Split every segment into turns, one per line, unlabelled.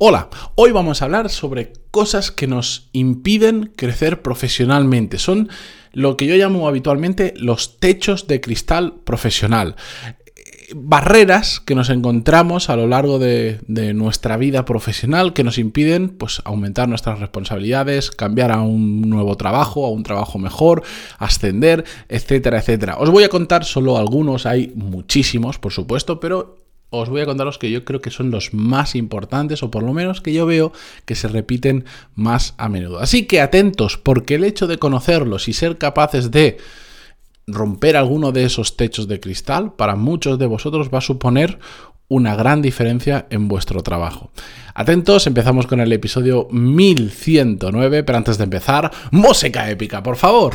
Hola, hoy vamos a hablar sobre cosas que nos impiden crecer profesionalmente. Son lo que yo llamo habitualmente los techos de cristal profesional. Barreras que nos encontramos a lo largo de, nuestra vida profesional que nos impiden pues, aumentar nuestras responsabilidades, cambiar a un nuevo trabajo, a un trabajo mejor, ascender, etcétera, etcétera. Os voy a contar solo algunos, hay muchísimos, por supuesto, pero os voy a contar los que yo creo que son los más importantes o por lo menos que yo veo que se repiten más a menudo. Así que atentos porque el hecho de conocerlos y ser capaces de romper alguno de esos techos de cristal para muchos de vosotros va a suponer una gran diferencia en vuestro trabajo. Atentos, empezamos con el episodio 1109, pero antes de empezar, música épica, por favor.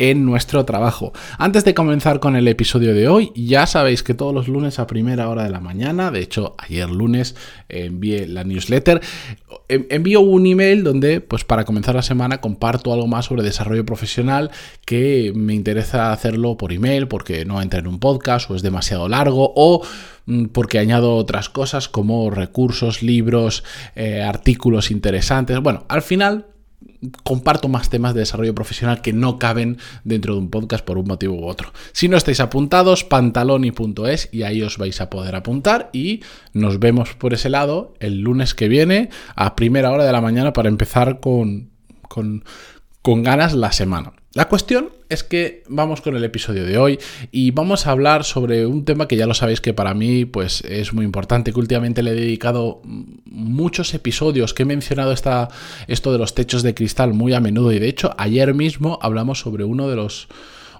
en nuestro trabajo. Antes de comenzar con el episodio de hoy, ya sabéis que todos los lunes a primera hora de la mañana, de hecho ayer lunes envié la newsletter, envío un email donde pues para comenzar la semana comparto algo más sobre desarrollo profesional que me interesa hacerlo por email porque no entra en un podcast o es demasiado largo o mm, porque añado otras cosas como recursos, libros, eh, artículos interesantes. Bueno, al final comparto más temas de desarrollo profesional que no caben dentro de un podcast por un motivo u otro. Si no estáis apuntados, pantaloni.es y ahí os vais a poder apuntar y nos vemos por ese lado el lunes que viene a primera hora de la mañana para empezar con, con, con ganas la semana. La cuestión es que vamos con el episodio de hoy y vamos a hablar sobre un tema que ya lo sabéis que para mí pues es muy importante, que últimamente le he dedicado muchos episodios que he mencionado esta, esto de los techos de cristal muy a menudo y de hecho ayer mismo hablamos sobre uno de los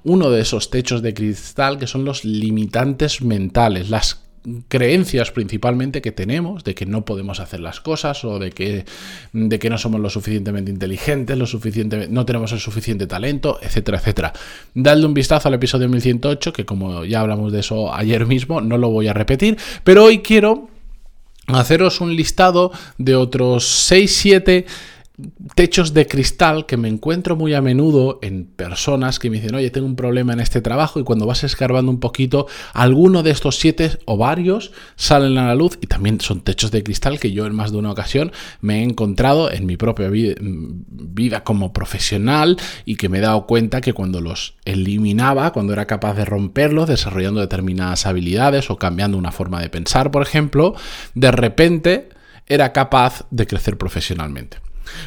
uno de esos techos de cristal que son los limitantes mentales, las creencias principalmente que tenemos de que no podemos hacer las cosas o de que, de que no somos lo suficientemente inteligentes, lo suficiente, no tenemos el suficiente talento, etcétera, etcétera. Dadle un vistazo al episodio 1108, que como ya hablamos de eso ayer mismo, no lo voy a repetir, pero hoy quiero haceros un listado de otros 6-7 techos de cristal que me encuentro muy a menudo en personas que me dicen, oye, tengo un problema en este trabajo y cuando vas escarbando un poquito, alguno de estos siete o varios salen a la luz y también son techos de cristal que yo en más de una ocasión me he encontrado en mi propia vida, como profesional y que me he dado cuenta que cuando los eliminaba, cuando era capaz de romperlos, desarrollando determinadas habilidades o cambiando una forma de pensar, por ejemplo, de repente era capaz de crecer profesionalmente.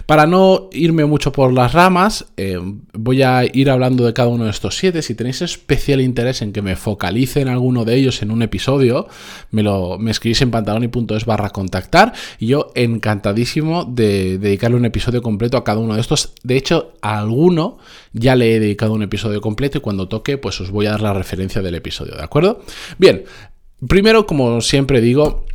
Para no irme mucho por las ramas, eh, voy a ir hablando de cada uno de estos siete. Si tenéis especial interés en que me focalice en alguno de ellos en un episodio, me, lo, me escribís en pantaloni.es barra contactar y yo encantadísimo de dedicarle un episodio completo a cada uno de estos. De hecho, a alguno ya le he dedicado un episodio completo y cuando toque, pues os voy a dar la referencia del episodio, ¿de acuerdo? Bien, primero, como siempre digo,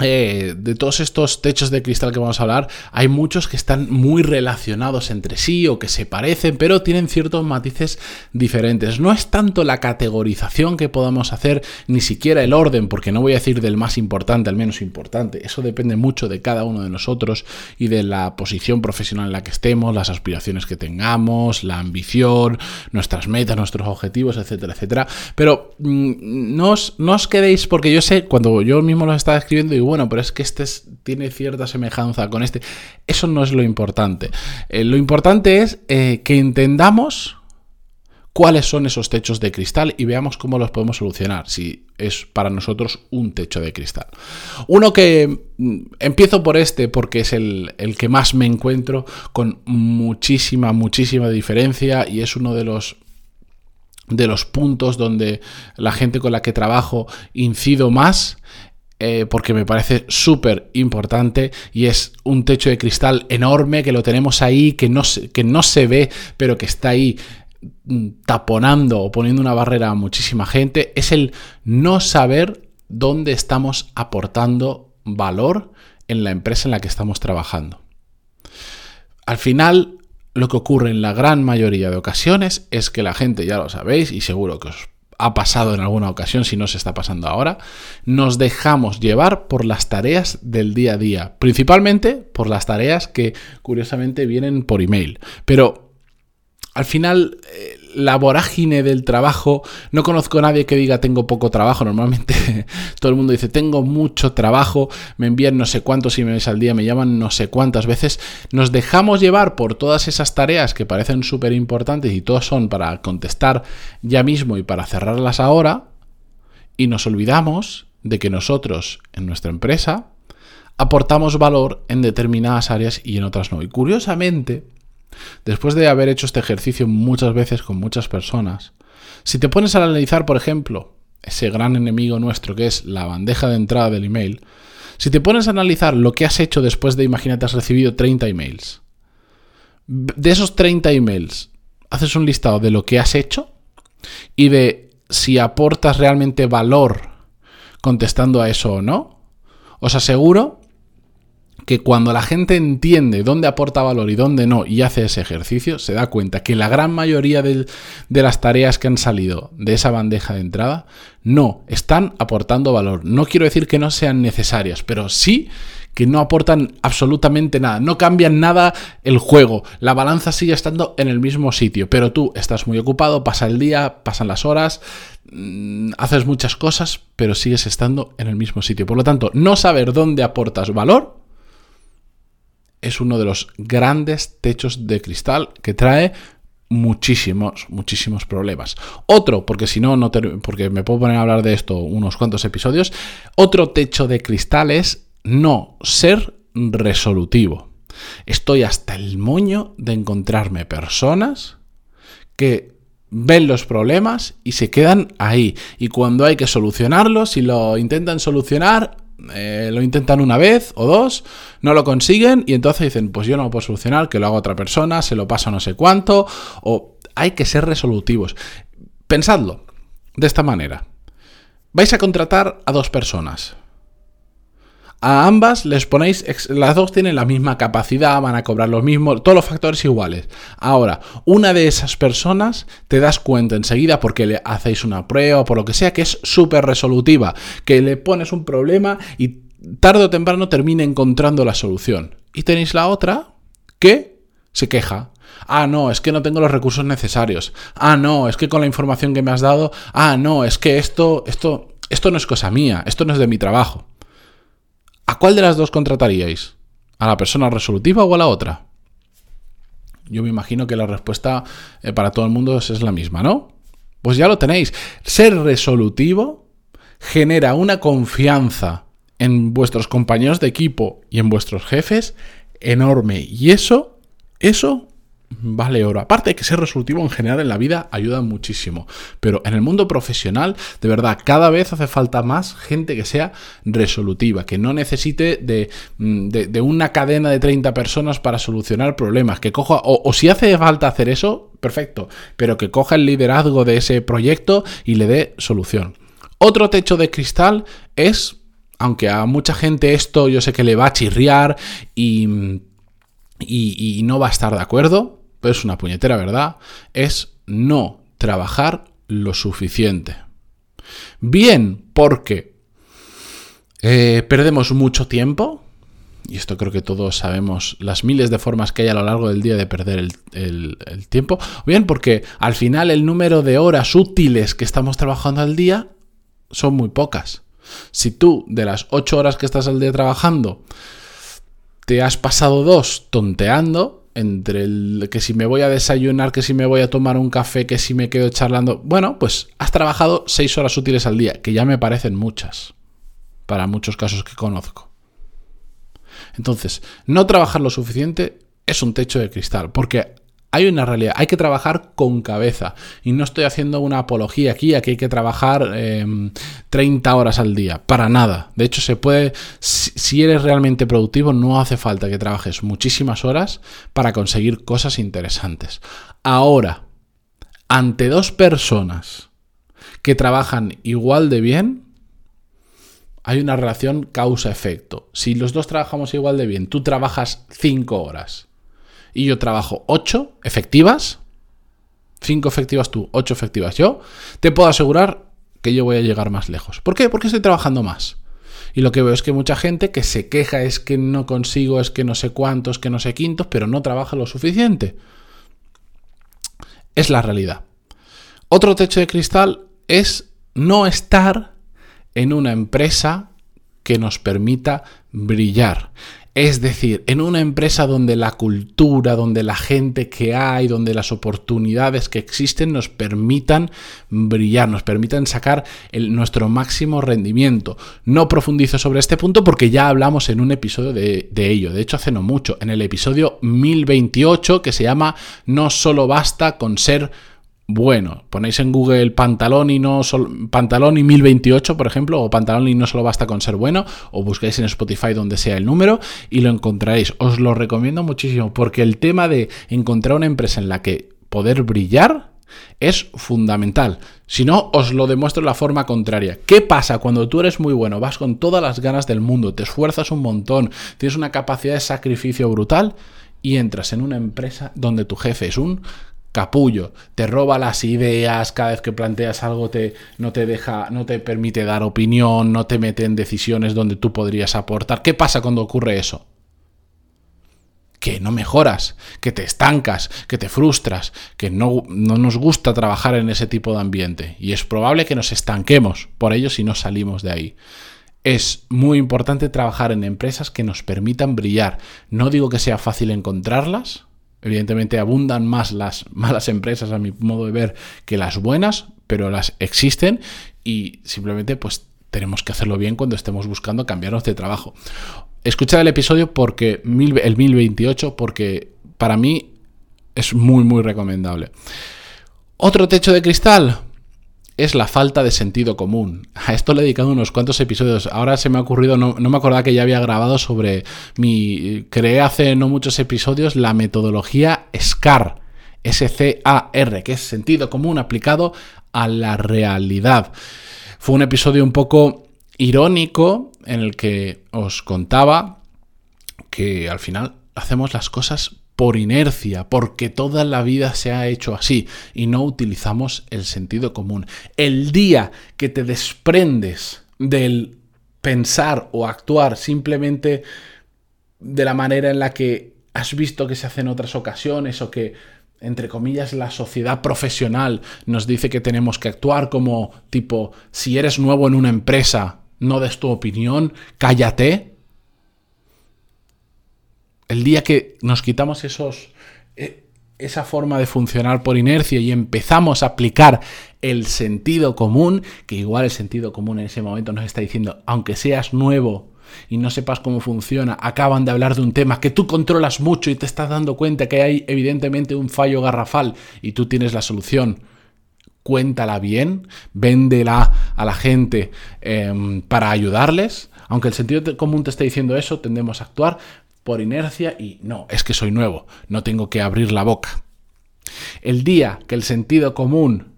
eh, de todos estos techos de cristal que vamos a hablar, hay muchos que están muy relacionados entre sí o que se parecen, pero tienen ciertos matices diferentes. No es tanto la categorización que podamos hacer, ni siquiera el orden, porque no voy a decir del más importante al menos importante. Eso depende mucho de cada uno de nosotros y de la posición profesional en la que estemos, las aspiraciones que tengamos, la ambición, nuestras metas, nuestros objetivos, etcétera, etcétera. Pero mm, no, os, quedéis, porque yo sé, cuando yo mismo lo estaba escribiendo, y bueno, pero es que este tiene cierta semejanza con este. Eso no es lo importante. Eh, lo importante es eh, que entendamos cuáles son esos techos de cristal y veamos cómo los podemos solucionar, si es para nosotros un techo de cristal. Uno que mm, empiezo por este porque es el, el, que más me encuentro con muchísima, muchísima diferencia y es uno de los de los puntos donde la gente con la que trabajo incido más eh, porque me parece súper importante y es un techo de cristal enorme que lo tenemos ahí, que no, que no se ve, pero que está ahí mm, taponando o poniendo una barrera a muchísima gente, es el no saber dónde estamos aportando valor en la empresa en la que estamos trabajando. Al final, lo que ocurre en la gran mayoría de ocasiones es que la gente, ya lo sabéis, y seguro que os ha pasado en alguna ocasión, si no se está pasando ahora, nos dejamos llevar por las tareas del día a día, principalmente por las tareas que curiosamente vienen por email. Pero al final, eh, la vorágine del trabajo, no conozco a nadie que diga tengo poco trabajo, normalmente todo el mundo dice tengo mucho trabajo, me envían no sé cuántos emails al día, me llaman no sé cuántas veces, nos dejamos llevar por todas esas tareas que parecen súper importantes y todas son para contestar ya mismo y para cerrarlas ahora, y nos olvidamos de que nosotros en nuestra empresa aportamos valor en determinadas áreas y en otras no. Y curiosamente, Después de haber hecho este ejercicio muchas veces con muchas personas, si te pones a analizar, por ejemplo, ese gran enemigo nuestro que es la bandeja de entrada del email, si te pones a analizar lo que has hecho después de, imagínate, has recibido 30 emails, de esos 30 emails, haces un listado de lo que has hecho y de si aportas realmente valor contestando a eso o no, os aseguro que cuando la gente entiende dónde aporta valor y dónde no y hace ese ejercicio, se da cuenta que la gran mayoría de, las tareas que han salido de esa bandeja de entrada no están aportando valor. No quiero decir que no sean necesarias, pero sí que no aportan absolutamente nada, no cambian nada el juego, la balanza sigue estando en el mismo sitio, pero tú estás muy ocupado, pasa el día, pasan las horas, mm, haces muchas cosas, pero sigues estando en el mismo sitio. Por lo tanto, no saber dónde aportas valor es uno de los grandes techos de cristal que trae muchísimos, muchísimos problemas. Otro, porque si no, no porque me puedo poner a hablar de esto unos cuantos episodios, otro techo de cristal es no ser resolutivo. Estoy hasta el moño de encontrarme personas que ven los problemas y se quedan ahí. Y cuando hay que solucionarlos, si lo intentan solucionar, eh, lo intentan una vez o dos, no lo consiguen y entonces dicen, pues yo no lo puedo solucionar, que lo haga otra persona, se lo paso no sé cuánto, o hay que ser resolutivos. Pensadlo de esta manera. Vais a contratar a dos personas. A ambas les ponéis, las dos tienen la misma capacidad, van a cobrar lo mismo, todos los factores iguales. Ahora, una de esas personas te das cuenta enseguida porque le hacéis una prueba o por lo que sea que es súper resolutiva, que le pones un problema y tarde o temprano termina encontrando la solución. Y tenéis la otra que se queja. Ah, no, es que no tengo los recursos necesarios. Ah, no, es que con la información que me has dado, ah, no, es que esto, esto, esto no es cosa mía, esto no es de mi trabajo. ¿A cuál de las dos contrataríais? ¿A la persona resolutiva o a la otra? Yo me imagino que la respuesta eh, para todo el mundo es, la misma, ¿no? Pues ya lo tenéis. Ser resolutivo genera una confianza en vuestros compañeros de equipo y en vuestros jefes enorme. Y eso, eso vale oro. Aparte de que ser resolutivo en general en la vida ayuda muchísimo. Pero en el mundo profesional, de verdad, cada vez hace falta más gente que sea resolutiva, que no necesite de, mm, una cadena de 30 personas para solucionar problemas, que coja, o, o si hace falta hacer eso, perfecto, pero que coja el liderazgo de ese proyecto y le dé solución. Otro techo de cristal es, aunque a mucha gente esto yo sé que le va a chirriar y y, no va a estar de acuerdo, pero es una puñetera verdad, es no trabajar lo suficiente. Bien porque eh, perdemos mucho tiempo, y esto creo que todos sabemos las miles de formas que hay a lo largo del día de perder el, el, tiempo, bien porque al final el número de horas útiles que estamos trabajando al día son muy pocas. Si tú de las 8 horas que estás al día trabajando te has pasado dos tonteando entre el que si me voy a desayunar, que si me voy a tomar un café, que si me quedo charlando. Bueno, pues has trabajado seis horas útiles al día, que ya me parecen muchas, para muchos casos que conozco. Entonces, no trabajar lo suficiente es un techo de cristal, porque hay una realidad, hay que trabajar con cabeza. Y no estoy haciendo una apología aquí, aquí hay que trabajar 30 em, horas al día, para nada. De hecho, se puede, si eres realmente productivo, no hace falta que trabajes muchísimas horas para conseguir cosas interesantes. Ahora, ante dos personas que trabajan igual de bien, hay una relación causa-efecto. Si los dos trabajamos igual de bien, tú trabajas 5 horas y yo trabajo 8 efectivas, 5 efectivas tú, 8 efectivas yo, te puedo asegurar que yo voy a llegar más lejos. ¿Por qué? Porque estoy trabajando más. Y lo que veo es que mucha gente que se queja es que no consigo, es que no sé cuántos, que no sé quintos, pero no trabaja lo suficiente. Es la realidad. Otro techo de cristal es no estar en una empresa que nos permita brillar. Es decir, en una empresa donde la cultura, donde la gente que hay, donde las oportunidades que existen nos permitan brillar, nos permitan sacar nuestro máximo rendimiento. No profundizo sobre este punto porque ya hablamos en un episodio de, de ello, de hecho hace no mucho, en el episodio 1028 que se llama No solo basta con ser bueno. Ponéis en Google pantalón y no pantalón y 1028, por ejemplo, o pantalón y no solo basta con ser bueno, o buscáis en Spotify donde sea el número y lo encontraréis. Os lo recomiendo muchísimo porque el tema de encontrar una empresa en la que poder brillar es fundamental. Si no, os lo demuestro de la forma contraria. ¿Qué pasa cuando tú eres muy bueno, vas con todas las ganas del mundo, te esfuerzas un montón, tienes una capacidad de sacrificio brutal? y entras en una empresa donde tu jefe es un capullo, te roba las ideas, cada vez que planteas algo te, no te deja, no te permite dar opinión, no te mete en decisiones donde tú podrías aportar. ¿Qué pasa cuando ocurre eso? Que no mejoras, que te estancas, que te frustras, que no, no nos gusta trabajar en ese tipo de ambiente. Y es probable que nos estanquemos por ello si no salimos de ahí es muy importante trabajar en empresas que nos permitan brillar. No digo que sea fácil encontrarlas, Evidentemente abundan más las malas empresas a mi modo de ver que las buenas, pero las existen y simplemente pues tenemos que hacerlo bien cuando estemos buscando cambiarnos de trabajo. Escuchad el episodio porque el 1028 porque para mí es muy muy recomendable. Otro techo de cristal, es la falta de sentido común. A esto le he dedicado unos cuantos episodios. Ahora se me ha ocurrido, no, me acordaba que ya había grabado sobre mi... Creé hace no muchos episodios la metodología SCAR. S-C-A-R, que es sentido común aplicado a la realidad. Fue un episodio un poco irónico en el que os contaba que al final hacemos las cosas por inercia, porque toda la vida se ha hecho así y no utilizamos el sentido común. El día que te desprendes del pensar o actuar simplemente de la manera en la que has visto que se hace en otras ocasiones o que, entre comillas, la sociedad profesional nos dice que tenemos que actuar como tipo, si eres nuevo en una empresa, no des tu opinión, cállate, el día que nos quitamos esos, e, esa forma de funcionar por inercia y empezamos a aplicar el sentido común, que igual el sentido común en ese momento nos está diciendo, aunque seas nuevo y no sepas cómo funciona, acaban de hablar de un tema que tú controlas mucho y te estás dando cuenta que hay evidentemente un fallo garrafal y tú tienes la solución. Cuéntala bien, véndela a la gente em, para ayudarles. Aunque el sentido común te esté diciendo eso, tendemos a actuar, por inercia y no, es que soy nuevo, no tengo que abrir la boca. El día que el sentido común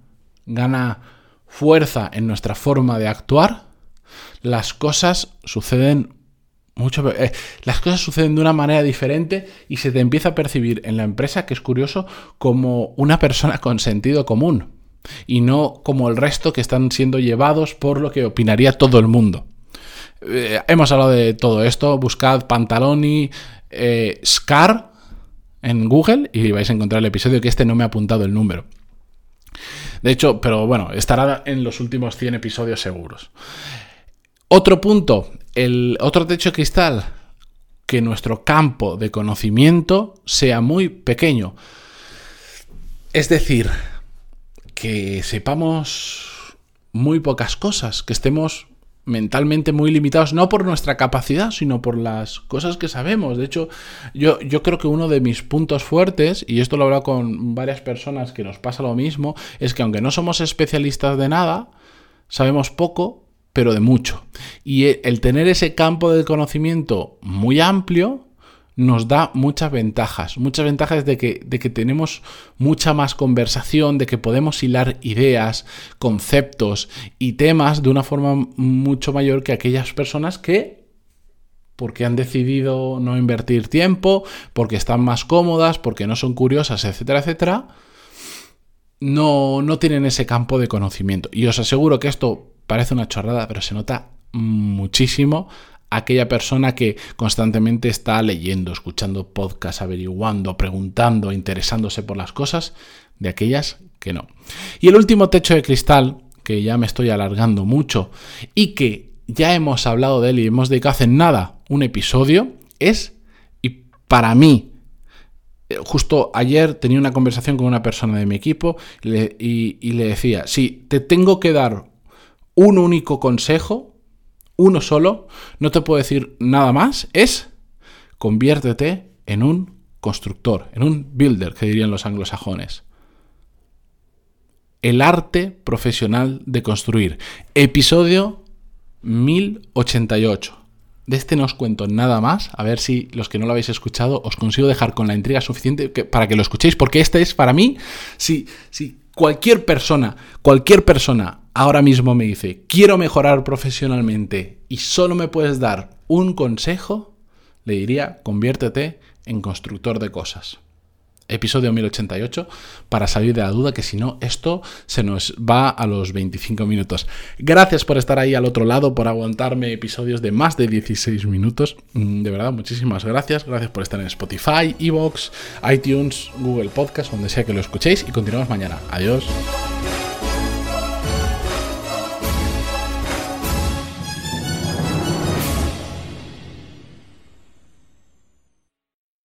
gana fuerza en nuestra forma de actuar, las cosas suceden mucho eh, las cosas suceden de una manera diferente y se te empieza a percibir en la empresa que es curioso como una persona con sentido común y no como el resto que están siendo llevados por lo que opinaría todo el mundo. Eh, hemos hablado de todo esto. Buscad Pantaloni eh, Scar en Google y vais a encontrar el episodio que este no me ha apuntado el número. De hecho, pero bueno, estará en los últimos 100 episodios seguros. Otro punto, el otro techo cristal, que nuestro campo de conocimiento sea muy pequeño. Es decir, que sepamos muy pocas cosas, que estemos mentalmente muy limitados, no por nuestra capacidad, sino por las cosas que sabemos. De hecho, yo, yo creo que uno de mis puntos fuertes, y esto lo he hablado con varias personas que nos pasa lo mismo, es que aunque no somos especialistas de nada, sabemos poco, pero de mucho. Y el tener ese campo de conocimiento muy amplio, nos da muchas ventajas. Muchas ventajas de que, tenemos mucha más conversación, de que podemos hilar ideas, conceptos y temas de una forma mucho mayor que aquellas personas que porque han decidido no invertir tiempo, porque están más cómodas, porque no son curiosas, etcétera, etcétera, no, no tienen ese campo de conocimiento. Y os aseguro que esto parece una chorrada, pero se nota muchísimo aquella persona que constantemente está leyendo, escuchando podcasts, averiguando, preguntando, interesándose por las cosas, de aquellas que no. Y el último techo de cristal, que ya me estoy alargando mucho y que ya hemos hablado de él y hemos dedicado hace nada un episodio, es, y para mí, eh, justo ayer tenía una conversación con una persona de mi equipo y, y le decía, si te tengo que dar un único consejo, uno solo, no te puedo decir nada más, es conviértete en un constructor, en un builder, que dirían los anglosajones. El arte profesional de construir. Episodio 1088. De este no os cuento nada más, a ver si los que no lo habéis escuchado os consigo dejar con la intriga suficiente para que lo escuchéis, porque este es para mí, si, si cualquier persona, cualquier persona ahora mismo me dice, quiero mejorar profesionalmente y solo me puedes dar un consejo, le diría, conviértete en constructor de cosas. Episodio 1088 para salir de la duda que si no esto se nos va a los 25 minutos. Gracias por estar ahí al otro lado, por aguantarme episodios de más de 16 minutos. Mm, de verdad, muchísimas gracias. Gracias por estar en Spotify, Evox, iTunes, Google Podcast, donde sea que lo escuchéis y continuamos mañana. Adiós.